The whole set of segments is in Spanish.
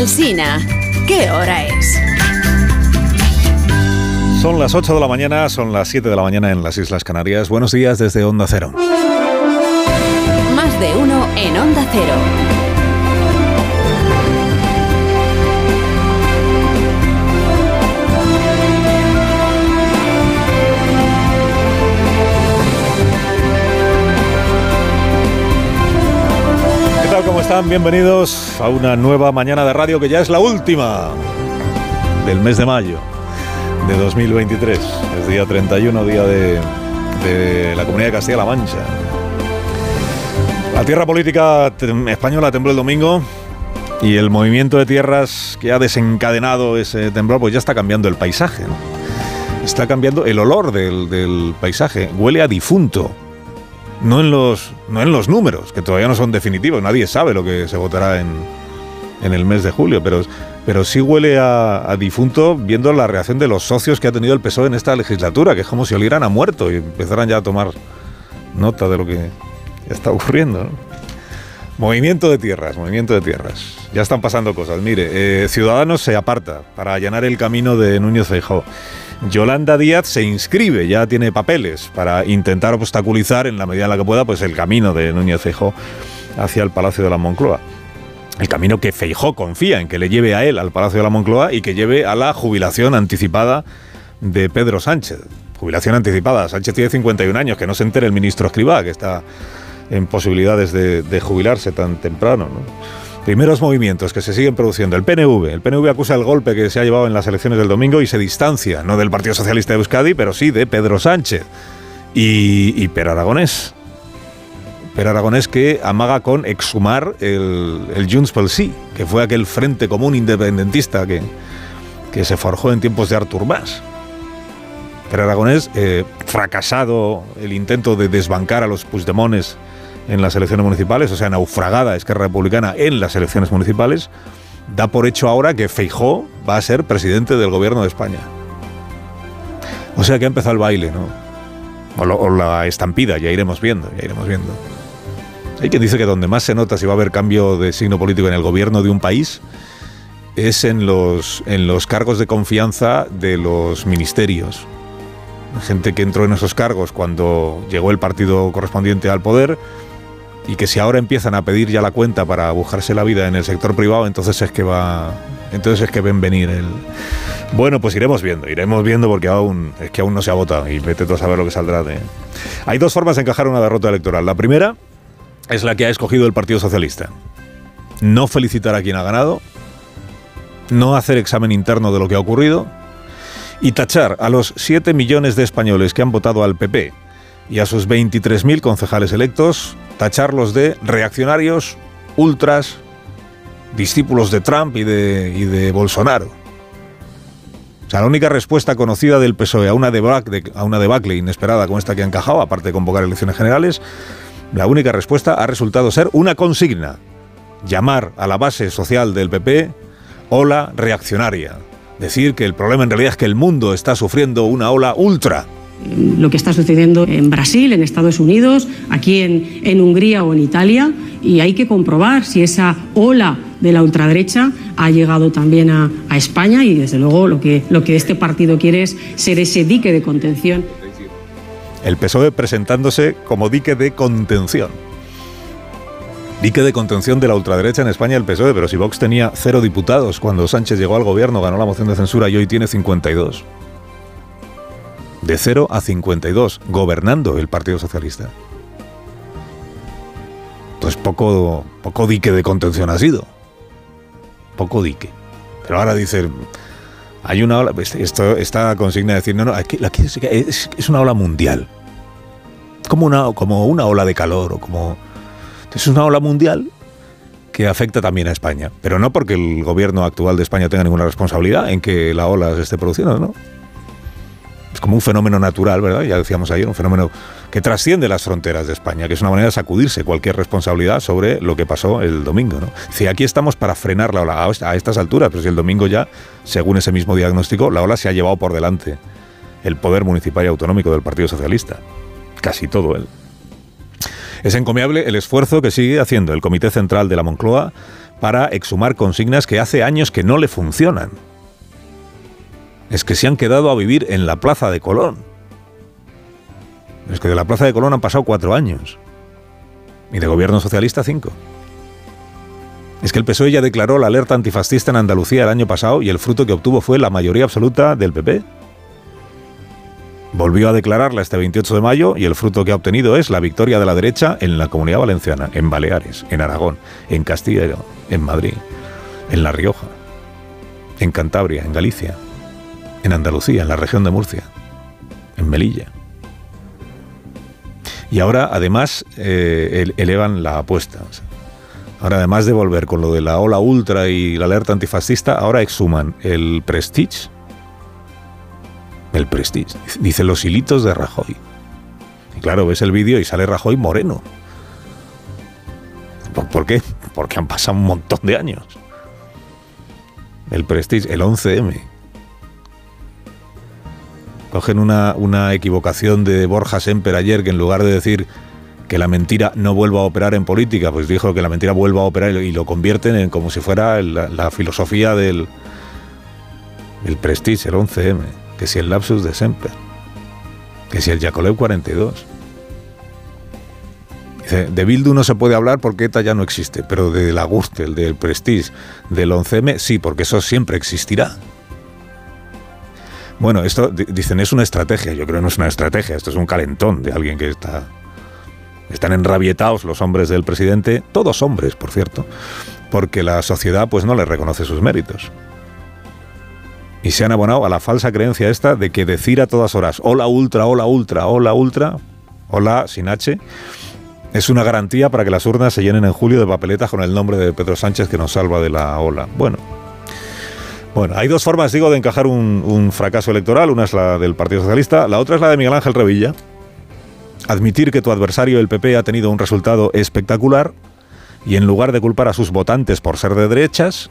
Alsina, ¿qué hora es? Son las 8 de la mañana, son las 7 de la mañana en las Islas Canarias. Buenos días desde Onda Cero. Más de uno en Onda Cero. Bienvenidos a una nueva mañana de radio que ya es la última del mes de mayo de 2023. Es día 31, día de, la Comunidad de Castilla-La Mancha. La tierra política española tembló el domingo y el movimiento de tierras que ha desencadenado ese temblor pues ya está cambiando el paisaje. Está cambiando el olor del paisaje. Huele a difunto. No en, los, no en los números, que todavía no son definitivos. Nadie sabe lo que se votará en, en el mes de julio, pero, pero sí huele a, difunto viendo la reacción de los socios que ha tenido el PSOE en esta legislatura, que es como si olieran a muerto y empezaran ya a tomar nota de lo que está ocurriendo. ¿no? Movimiento de tierras, movimiento de tierras. Ya están pasando cosas. Mire, eh, Ciudadanos se aparta para allanar el camino de Núñez Feijóo. Yolanda Díaz se inscribe, ya tiene papeles para intentar obstaculizar en la medida en la que pueda pues el camino de Núñez Feijóo hacia el Palacio de la Moncloa. El camino que Feijó confía en que le lleve a él al Palacio de la Moncloa y que lleve a la jubilación anticipada de Pedro Sánchez. Jubilación anticipada. Sánchez tiene 51 años, que no se entere el ministro Escribá, que está en posibilidades de, de jubilarse tan temprano. ¿no? Primeros movimientos que se siguen produciendo. El PNV. El PNV acusa el golpe que se ha llevado en las elecciones del domingo y se distancia, no del Partido Socialista de Euskadi, pero sí de Pedro Sánchez. Y, y Per Aragonés. Per Aragonés que amaga con exhumar el, el Junts pel Sí, que fue aquel frente común independentista que, que se forjó en tiempos de Artur Mas. Per Aragonés, eh, fracasado el intento de desbancar a los Puigdemones en las elecciones municipales, o sea, naufragada Esquerra Republicana en las elecciones municipales, da por hecho ahora que Feijó va a ser presidente del gobierno de España. O sea que ha empezado el baile, ¿no? O, o la estampida, ya iremos viendo, ya iremos viendo. Hay quien dice que donde más se nota si va a haber cambio de signo político en el gobierno de un país es en los, en los cargos de confianza de los ministerios. Gente que entró en esos cargos cuando llegó el partido correspondiente al poder y que si ahora empiezan a pedir ya la cuenta para buscarse la vida en el sector privado, entonces es que va, entonces es que ven venir el. Bueno, pues iremos viendo, iremos viendo porque aún es que aún no se ha votado y vete tú a saber lo que saldrá de. Hay dos formas de encajar una derrota electoral. La primera es la que ha escogido el Partido Socialista. No felicitar a quien ha ganado, no hacer examen interno de lo que ha ocurrido y tachar a los 7 millones de españoles que han votado al PP y a sus 23.000 concejales electos, tacharlos de reaccionarios, ultras, discípulos de Trump y de, Bolsonaro. O sea, la única respuesta conocida del PSOE a una, debacle, a una debacle inesperada como esta que ha encajado, aparte de convocar elecciones generales, la única respuesta ha resultado ser una consigna. Llamar a la base social del PP ola reaccionaria. Decir que el problema en realidad es que el mundo está sufriendo una ola ultra. Lo que está sucediendo en Brasil, en Estados Unidos, aquí en, en Hungría o en Italia, y hay que comprobar si esa ola de la ultraderecha ha llegado también a, España y desde luego lo que, lo que este partido quiere es ser ese dique de contención. El PSOE presentándose como dique de contención. Dique de contención de la ultraderecha en España el PSOE, pero si Vox tenía cero diputados cuando Sánchez llegó al gobierno, ganó la moción de censura y hoy tiene 52. De 0 a 52, gobernando el Partido Socialista. Entonces poco, poco dique de contención ha sido. Poco dique. Pero ahora dice, hay una ola, pues, esto, esta consigna de decir, no, no, aquí, es- es una ola mundial. Como una, como una ola de calor o como... Es una ola mundial que afecta también a España. Pero no porque el gobierno actual de España tenga ninguna responsabilidad en que la ola se esté produciendo, ¿no? Es como un fenómeno natural, ¿verdad? Ya decíamos ayer, un fenómeno que trasciende las fronteras de España, que es una manera de sacudirse cualquier responsabilidad sobre lo que pasó el domingo, ¿no? Si aquí estamos para frenar la ola a estas alturas, pero si el domingo ya, según ese mismo diagnóstico, la ola se ha llevado por delante el poder municipal y autonómico del Partido Socialista. Casi todo él. Es encomiable el esfuerzo que sigue haciendo el Comité Central de la Moncloa para exhumar consignas que hace años que no le funcionan. Es que se han quedado a vivir en la Plaza de Colón. Es que de la Plaza de Colón han pasado cuatro años. Y de gobierno socialista cinco. Es que el PSOE ya declaró la alerta antifascista en Andalucía el año pasado y el fruto que obtuvo fue la mayoría absoluta del PP. Volvió a declararla este 28 de mayo y el fruto que ha obtenido es la victoria de la derecha en la Comunidad Valenciana, en Baleares, en Aragón, en Castilla en Madrid, en La Rioja, en Cantabria, en Galicia, en Andalucía, en la región de Murcia, en Melilla. Y ahora, además, eh, elevan la apuesta. Ahora, además de volver con lo de la ola ultra y la alerta antifascista, ahora exhuman el Prestige. El Prestige. Dice los hilitos de Rajoy. Y claro, ves el vídeo y sale Rajoy moreno. ¿Por, qué? Porque han pasado un montón de años. El Prestige, el 11M. Cogen una, una equivocación de Borja Semper ayer que en lugar de decir que la mentira no vuelva a operar en política, pues dijo que la mentira vuelva a operar y lo convierten en como si fuera la, filosofía del, el Prestige, el 11M, que si el lapsus de Semper, que si el Yacolev 42. Dice, de Bildu no se puede hablar porque ETA ya no existe, pero de la Gürtel, del Prestige, del 11M, sí, porque eso siempre existirá. Bueno, esto dicen es una estrategia, yo creo que no es una estrategia, esto es un calentón de alguien que está están enrabietados los hombres del presidente, todos hombres, por cierto, porque la sociedad pues no les reconoce sus méritos. Y se han abonado a la falsa creencia esta de que decir a todas horas hola ultra, hola ultra, hola ultra, hola sin H, es una garantía para que las urnas se llenen en julio de papeletas con el nombre de Pedro Sánchez que nos salva de la ola. Bueno, bueno, hay dos formas, digo, de encajar un, un, fracaso electoral. Una es la del Partido Socialista, la otra es la de Miguel Ángel Revilla, admitir que tu adversario, el PP, ha tenido un resultado espectacular y en lugar de culpar a sus votantes por ser de derechas,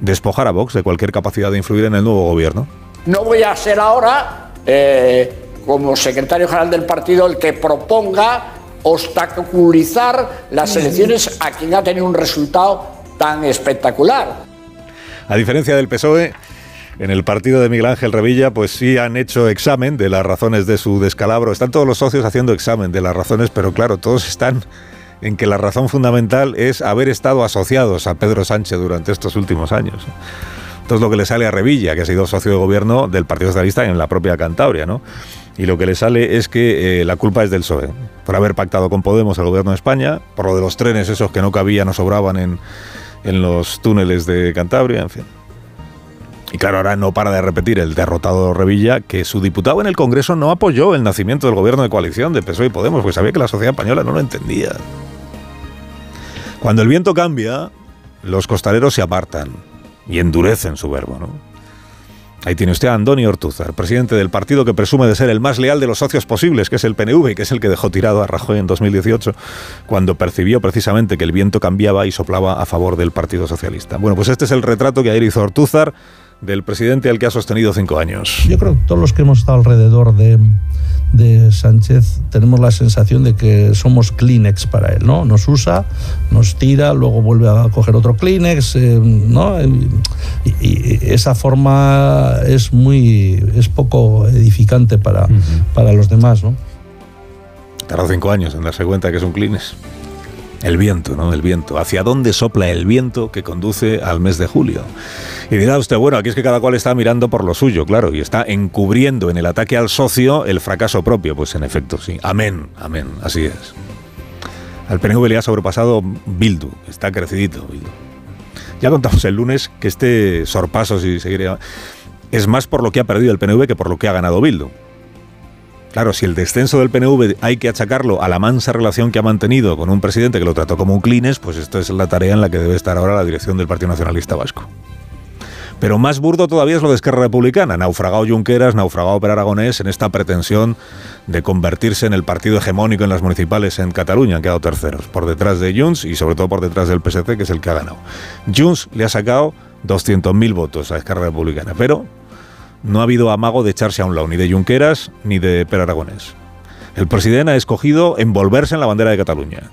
despojar a Vox de cualquier capacidad de influir en el nuevo gobierno. No voy a ser ahora, eh, como secretario general del partido, el que proponga obstaculizar las elecciones a quien ha tenido un resultado tan espectacular. A diferencia del PSOE, en el partido de Miguel Ángel Revilla, pues sí han hecho examen de las razones de su descalabro. Están todos los socios haciendo examen de las razones, pero claro, todos están en que la razón fundamental es haber estado asociados a Pedro Sánchez durante estos últimos años. Entonces lo que le sale a Revilla, que ha sido socio de gobierno del Partido Socialista en la propia Cantabria, ¿no? Y lo que le sale es que eh, la culpa es del PSOE, por haber pactado con Podemos el gobierno de España, por lo de los trenes esos que no cabían o sobraban en, en los túneles de Cantabria, en fin. Y claro, ahora no para de repetir el derrotado Revilla que su diputado en el Congreso no apoyó el nacimiento del gobierno de coalición de PSOE y Podemos, porque sabía que la sociedad española no lo entendía. Cuando el viento cambia, los costaleros se apartan y endurecen su verbo, ¿no? Ahí tiene usted a Andoni Ortuzar, presidente del partido que presume de ser el más leal de los socios posibles, que es el PNV, que es el que dejó tirado a Rajoy en 2018, cuando percibió precisamente que el viento cambiaba y soplaba a favor del Partido Socialista. Bueno, pues este es el retrato que ayer hizo Ortúzar del presidente al que ha sostenido cinco años. Yo creo que todos los que hemos estado alrededor de, de Sánchez tenemos la sensación de que somos Kleenex para él, ¿no? Nos usa, nos tira, luego vuelve a coger otro Kleenex, eh, ¿no? Y, esa forma es muy, es poco edificante para, para los demás, ¿no? Tardó cinco años en darse cuenta que es un Kleenex. El viento, ¿no? El viento. ¿Hacia dónde sopla el viento que conduce al mes de julio? Y dirá usted, bueno, aquí es que cada cual está mirando por lo suyo, claro, y está encubriendo en el ataque al socio el fracaso propio. Pues en efecto, sí. Amén, amén, así es. Al PNV le ha sobrepasado Bildu, está crecidito Bildu. Ya contamos el lunes que este sorpaso, si seguiría, es más por lo que ha perdido el PNV que por lo que ha ganado Bildu. Claro, si el descenso del PNV hay que achacarlo a la mansa relación que ha mantenido con un presidente que lo trató como un clines, pues esto es la tarea en la que debe estar ahora la dirección del Partido Nacionalista Vasco. Pero más burdo todavía es lo de Esquerra Republicana, naufragado Junqueras, naufragado Per Aragonés en esta pretensión de convertirse en el partido hegemónico en las municipales en Cataluña, han quedado terceros, por detrás de Junts y sobre todo por detrás del PSC, que es el que ha ganado. Junts le ha sacado 200.000 votos a Esquerra Republicana, pero no ha habido amago de echarse a un lado, ni de Junqueras ni de Per Aragonés. El presidente ha escogido envolverse en la bandera de Cataluña.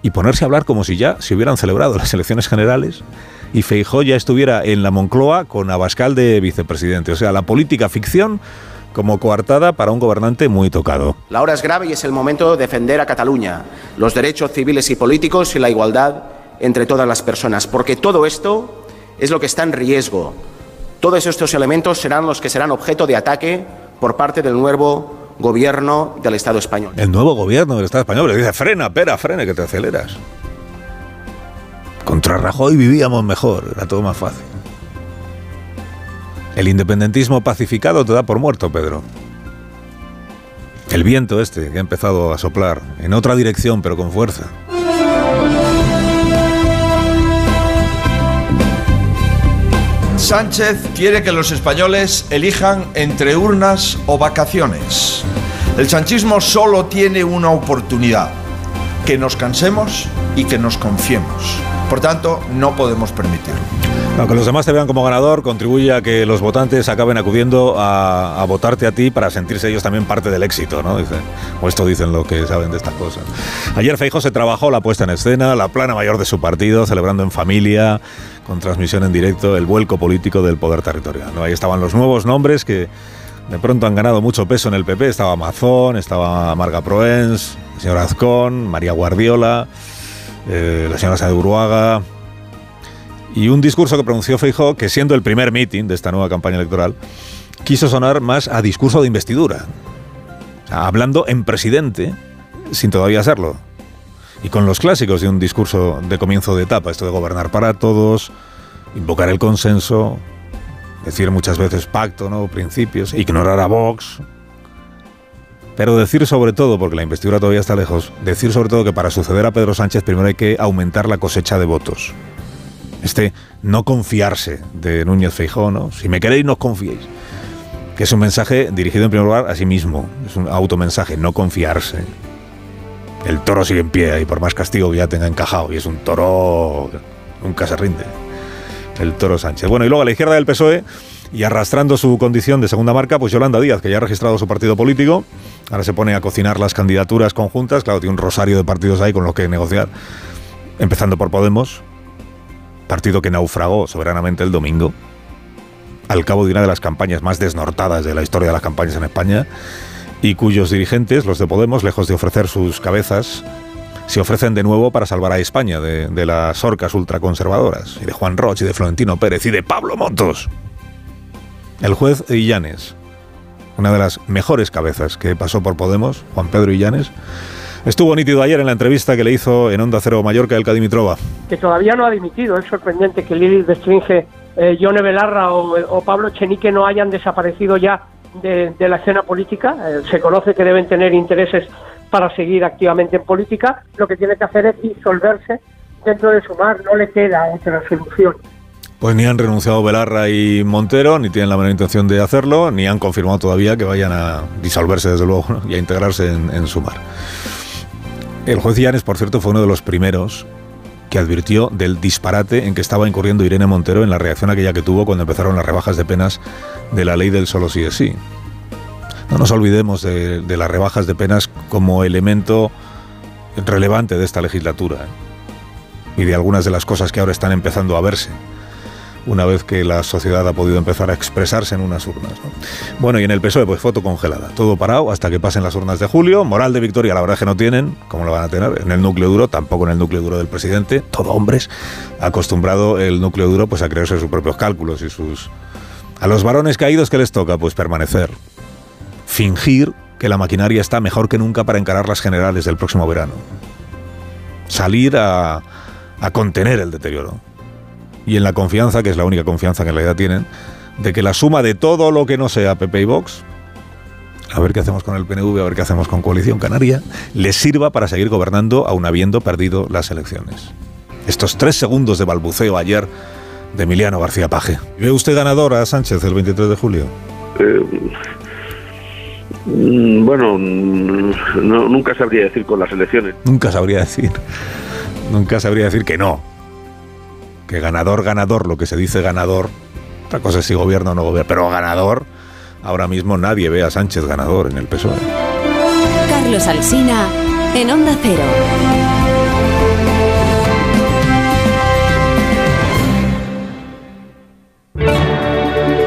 y ponerse a hablar como si ya se hubieran celebrado las elecciones generales y Feijó ya estuviera en la Moncloa con Abascal de vicepresidente. O sea, la política ficción como coartada para un gobernante muy tocado. La hora es grave y es el momento de defender a Cataluña, los derechos civiles y políticos y la igualdad entre todas las personas, porque todo esto es lo que está en riesgo. Todos estos elementos serán los que serán objeto de ataque por parte del nuevo gobierno del Estado español. El nuevo gobierno del Estado español le dice, frena, pera, frena, que te aceleras. Contra Rajoy vivíamos mejor, era todo más fácil. El independentismo pacificado te da por muerto, Pedro. El viento este que ha empezado a soplar en otra dirección, pero con fuerza. Sánchez quiere que los españoles elijan entre urnas o vacaciones. El sanchismo solo tiene una oportunidad, que nos cansemos y que nos confiemos. Por tanto, no podemos permitirlo. Aunque los demás te vean como ganador, contribuye a que los votantes acaben acudiendo a, votarte a ti para sentirse ellos también parte del éxito, ¿no? Dice, o esto dicen lo que saben de estas cosas. Ayer Feijóo se trabajó la puesta en escena, la plana mayor de su partido, celebrando en familia, con transmisión en directo, el vuelco político del poder territorial. ¿no? Ahí estaban los nuevos nombres que de pronto han ganado mucho peso en el PP. Estaba Mazón, estaba Marga Proens, el señor Azcón, María Guardiola eh, la señora Sáenz de Uruaga, y un discurso que pronunció Feijóo que siendo el primer meeting de esta nueva campaña electoral, quiso sonar más a discurso de investidura, hablando en presidente sin todavía serlo, y con los clásicos de un discurso de comienzo de etapa, esto de gobernar para todos, invocar el consenso, decir muchas veces pacto, ¿no? principios, ignorar a Vox, pero decir sobre todo, porque la investidura todavía está lejos, decir sobre todo que para suceder a Pedro Sánchez primero hay que aumentar la cosecha de votos. Este no confiarse de Núñez Feijóo, ¿no? Si me queréis, no os confiéis. Que es un mensaje dirigido en primer lugar a sí mismo. Es un automensaje, no confiarse. El toro sigue en pie y por más castigo que ya tenga encajado. Y es un toro nunca se rinde. El toro Sánchez. Bueno, y luego a la izquierda del PSOE y arrastrando su condición de segunda marca, pues Yolanda Díaz, que ya ha registrado su partido político, ahora se pone a cocinar las candidaturas conjuntas, claro, tiene un rosario de partidos ahí con los que negociar, empezando por Podemos, partido que naufragó soberanamente el domingo, al cabo de una de las campañas más desnortadas de la historia de las campañas en España, y cuyos dirigentes, los de Podemos, lejos de ofrecer sus cabezas, se ofrecen de nuevo para salvar a España de, las orcas ultraconservadoras, y de Juan Roch, y de Florentino Pérez, y de Pablo Montos. El juez Illanes, una de las mejores cabezas que pasó por Podemos, Juan Pedro Illanes, estuvo nítido ayer en la entrevista que le hizo en Onda Cero Mallorca el Dimitrova. Que todavía no ha dimitido, es sorprendente que Lili Bestringe, eh, Yone Belarra o, Pablo Chenique no hayan desaparecido ya de, la escena política. Eh, se conoce que deben tener intereses para seguir activamente en política. Lo que tiene que hacer es disolverse dentro de Sumar, no le queda otra solución. Pues ni han renunciado Belarra y Montero, ni tienen la menor intención de hacerlo, ni han confirmado todavía que vayan a disolverse, desde luego, y a integrarse en, Sumar. El juez Llanes, por cierto, fue uno de los primeros que advirtió del disparate en que estaba incurriendo Irene Montero en la reacción aquella que tuvo cuando empezaron las rebajas de penas de la ley del solo sí es sí. No nos olvidemos de, las rebajas de penas como elemento relevante de esta legislatura ¿eh? y de algunas de las cosas que ahora están empezando a verse una vez que la sociedad ha podido empezar a expresarse en unas urnas. Bueno, y en el PSOE, pues foto congelada, todo parado hasta que pasen las urnas de julio. Moral de victoria, la verdad es que no tienen, como lo van a tener? En el núcleo duro, tampoco en el núcleo duro del presidente, todo hombres, acostumbrado el núcleo duro pues a creerse sus propios cálculos y sus... A los varones caídos, ¿qué les toca? Pues permanecer, fingir que la maquinaria está mejor que nunca para encarar las generales del próximo verano. Salir a contener el deterioro y en la confianza, que es la única confianza que en realidad tienen, de que la suma de todo lo que no sea PP y Vox, a ver qué hacemos con el PNV, a ver qué hacemos con Coalición Canaria, les sirva para seguir gobernando aún habiendo perdido las elecciones. Estos tres segundos de balbuceo ayer de Emiliano García Paje. ¿Ve usted ganador a Sánchez el 23 de julio? Eh, mm, bueno, mm, nunca sabría decir con las elecciones. Nunca sabría decir. Nunca sabría decir que no que ganador, ganador, lo que se dice ganador, otra cosa es si gobierno o no gobierno, pero ganador, ahora mismo nadie ve a Sánchez ganador en el PSOE. Carlos Alsina, en Onda Cero.